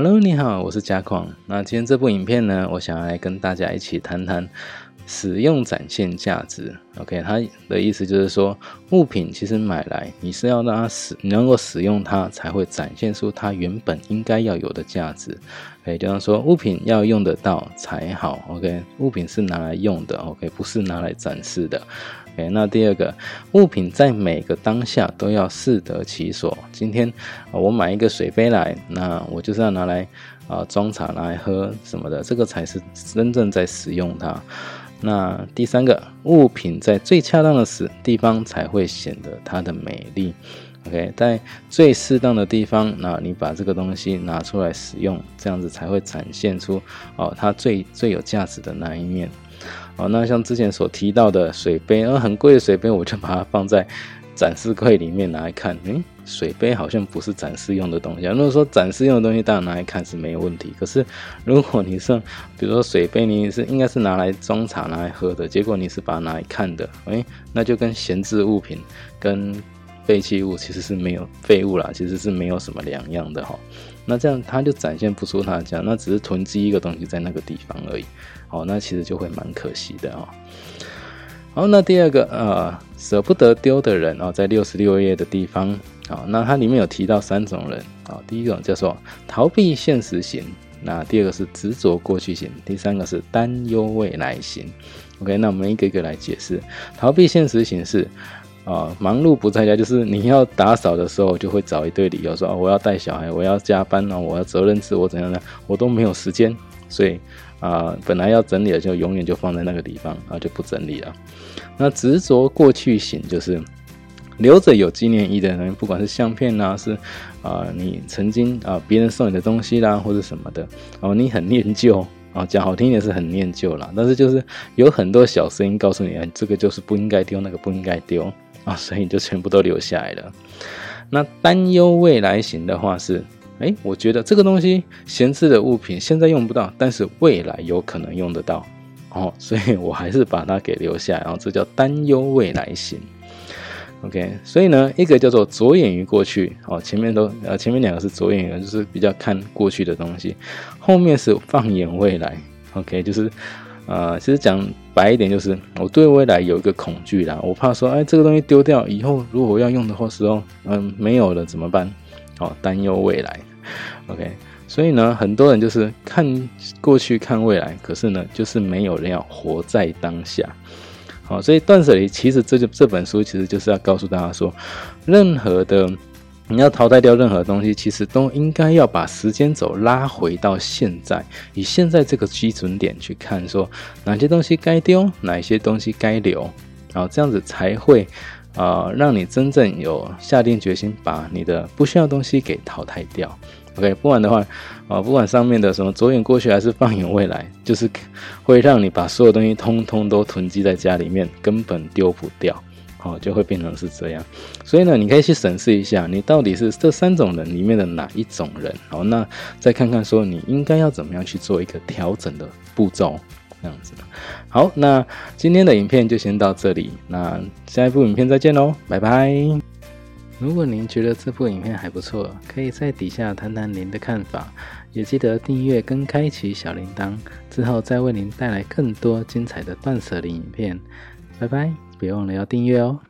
Hello，你好，我是嘉矿。那今天这部影片呢，我想来跟大家一起谈谈使用展现价值。OK，它的意思就是说，物品其实买来你是要让它使能够使用它，才会展现出它原本应该要有的价值。OK，就像说物品要用得到才好。OK，物品是拿来用的。OK，不是拿来展示的。OK，那第二个物品在每个当下都要适得其所。今天我买一个水杯来，那我就是要拿来啊装茶、拿来喝什么的，这个才是真正在使用它。那第三个物品在最恰当的时地方才会显得它的美丽。OK，在最适当的地方，那你把这个东西拿出来使用，这样子才会展现出哦它最最有价值的那一面。哦，那像之前所提到的水杯，呃，很贵的水杯，我就把它放在展示柜里面拿来看。诶，水杯好像不是展示用的东西。如果说展示用的东西，当然拿来看是没有问题。可是如果你是，比如说水杯，你是应该是拿来装茶、拿来喝的，结果你是把它拿来看的，诶，那就跟闲置物品、跟废弃物其实是没有废物啦，其实是没有什么两样的哈。那这样它就展现不出它的价，那只是囤积一个东西在那个地方而已。好，那其实就会蛮可惜的哦。好，那第二个呃，舍不得丢的人哦，在六十六页的地方啊，那它里面有提到三种人啊，第一种叫做逃避现实型，那第二个是执着过去型，第三个是担忧未来型。OK，那我们一个一个来解释。逃避现实型是。啊，忙碌不在家，就是你要打扫的时候，就会找一堆理由说，我要带小孩，我要加班呢，我要责任制，我怎样呢，我都没有时间，所以啊，本来要整理的就永远就放在那个地方，啊，就不整理了。那执着过去型就是留着有纪念意义的人，不管是相片呐，是啊，你曾经啊别人送你的东西啦，或者什么的，哦，你很念旧啊，讲好听点是很念旧啦，但是就是有很多小声音告诉你，这个就是不应该丢，那个不应该丢。啊，所以你就全部都留下来了。那担忧未来型的话是，哎，我觉得这个东西闲置的物品现在用不到，但是未来有可能用得到哦，所以我还是把它给留下。然后这叫担忧未来型。OK，所以呢，一个叫做着眼于过去，哦，前面都呃前面两个是着眼于，就是比较看过去的东西，后面是放眼未来。OK，就是。呃，其实讲白一点，就是我对未来有一个恐惧啦，我怕说，哎，这个东西丢掉以后，如果我要用的话时候，嗯，没有了怎么办？哦，担忧未来。OK，所以呢，很多人就是看过去看未来，可是呢，就是没有人要活在当下。好，所以断舍离其实这就这本书其实就是要告诉大家说，任何的。你要淘汰掉任何东西，其实都应该要把时间轴拉回到现在，以现在这个基准点去看，说哪些东西该丢，哪些东西该留，然后这样子才会啊，让你真正有下定决心把你的不需要东西给淘汰掉。OK，不然的话啊，不管上面的什么着眼过去还是放眼未来，就是会让你把所有东西通通都囤积在家里面，根本丢不掉。哦，就会变成是这样，所以呢，你可以去审视一下，你到底是这三种人里面的哪一种人。好，那再看看说你应该要怎么样去做一个调整的步骤，这样子的。好，那今天的影片就先到这里，那下一部影片再见喽，拜拜。如果您觉得这部影片还不错，可以在底下谈谈您的看法，也记得订阅跟开启小铃铛，之后再为您带来更多精彩的断舍离影片。拜拜。别忘了要订阅哦。